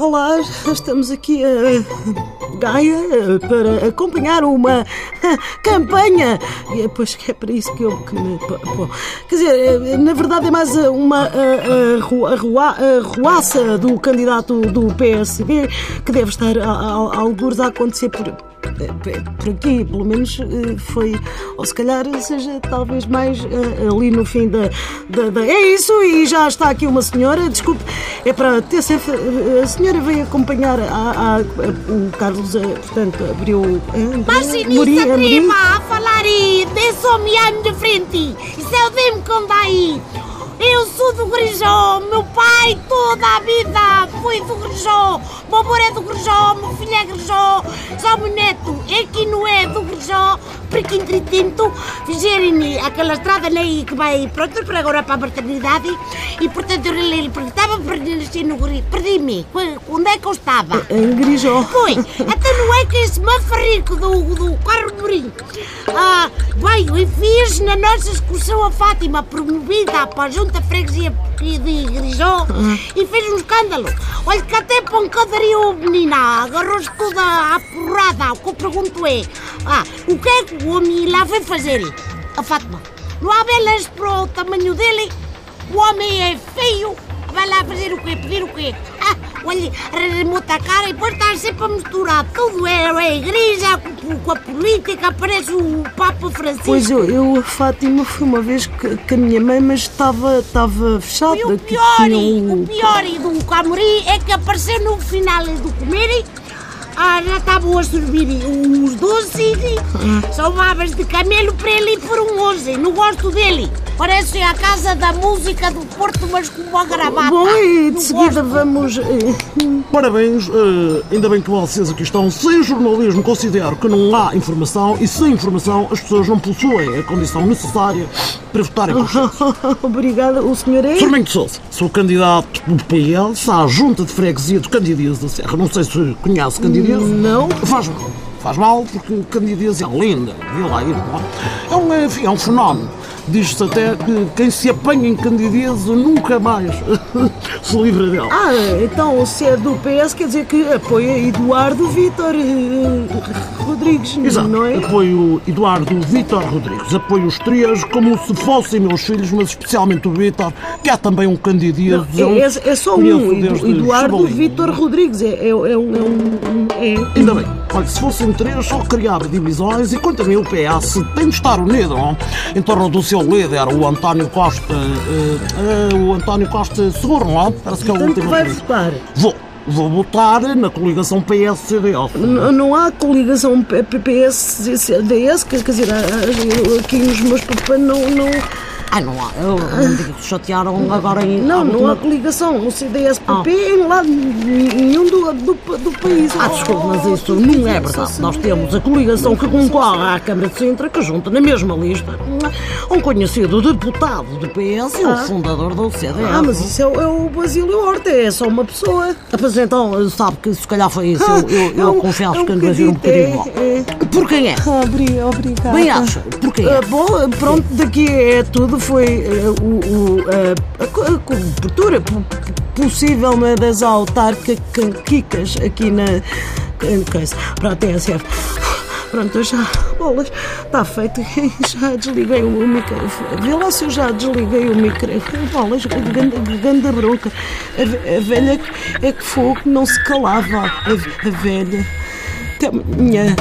Olá, estamos aqui a Gaia para acompanhar uma campanha. E é, pois que é para isso que eu que me. Bom, quer dizer, na verdade é mais uma arruaça do candidato do PSD que deve estar a, a, a alguns a acontecer por por aqui, pelo menos eh, foi, ou se calhar seja talvez mais eh, ali no fim da, da, da, É isso, e já está aqui uma senhora, desculpe, é para ter sempre. A senhora veio acompanhar a, a, o Carlos, eh, portanto, abriu. Se atreva a falar e homem de frente, isso demo que anda aí. Eu sou do Grijó, meu pai toda a vida avô é do Grijó, meu filho é Grijó, só meu neto é que não é do Grijó, porque entretanto fizeram aquela estrada aí que vai pronto para agora para a maternidade e portanto eu lhe perguntava para nascer no Grijó, perdi-me, onde é que eu estava? Em Grijó. Foi, até não é que esse mafarrico do, do carro Mourinho ah, veio e fez na nossa excursão a Fátima promovida para a Junta Freguesia de Grijó e fez um escândalo. Olha que até pancadaria menina, agarrou-se toda à porrada. O que eu pergunto é, ah, o que é que o homem lá foi fazer? A Fátima, não há belas para o tamanho dele? O homem é feio, vai lá fazer o quê? Pedir o quê? Ah, olha, remuta a cara e depois está sempre a misturar tudo. É, é a igreja com, a política, parece o Papa Francisco. Pois eu, eu a Fátima foi uma vez com a minha mãe, mas estava, estava fechada. E o pior, tinha... o pior do Camori é que apareceu no final do comer ah, já estavam a servir os doces e são babas de camelo para ele por um 11. Não gosto dele. Parece a casa da música do Porto, mas com uma gravata. Bom, e de seguida vamos. Eh, Parabéns, uh, ainda bem que vocês aqui estão. Sem jornalismo, considero que não há informação e sem informação as pessoas não possuem a condição necessária para votarem por Obrigada, o senhor é? De Souza, sou candidato do PS à Junta de Freguesia do Candidez da Serra. Não sei se conhece Candidez. Não. Faz mal. Faz mal porque Candidez é linda. Vê lá ir. É um, enfim, é um fenómeno. Diz-se até que quem se apanha em Candidez nunca mais se livra dela. Ah, então se é do PS quer dizer que apoia Eduardo Vítor uh, Rodrigues, Exato. não é? Apoio Eduardo Vítor Rodrigues. Apoio os três como se fossem meus filhos, mas especialmente o Vítor, que há também um Candidez. É, é, é, só um, Eduardo Vítor Rodrigues. É, é, é um. É um é... Ainda bem. Olha, se fossem três, só criava divisões e quanto a mim o PS tem de estar unido não? em torno do seu líder, o António Costa, uh, uh, o António Costa Seguro, não é? Parece que é o último. vai votar? Vou. Vou votar na coligação PS-CDS. Não, não há coligação PS-CDS, quer dizer, aqui nos meus papéis não, não, ah, não há. Eu chatearam agora em. Não, não há coligação no CDS-PP ah. em lado nenhum do, do, do país. Ah, desculpe, mas isso não é verdade. Nós temos a coligação que concorre à Câmara de Sintra, que junta na mesma lista um conhecido deputado do PS e o ah. fundador do CDS. Ah, mas isso é, é o Basílio Horta, é só uma pessoa. Ah, pois então, sabe que se calhar foi isso. Eu, eu, eu é confesso é um que ando a vir um bocadinho mal. É, é. Por quem é? Obrigada. Bem acha, por quem é? bom, pronto, daqui é tudo foi uh, o, o, uh, a, cobertura possível né, das autárquicas aqui na. Para a TSF. Pronto, eu já. Bolas, está feito. Já desliguei o microfone. Vê lá se eu já desliguei o microfone. Bolas, ganda, ganda bronca. A, a velha é que fogo não se calava. A, a velha. Até amanhã.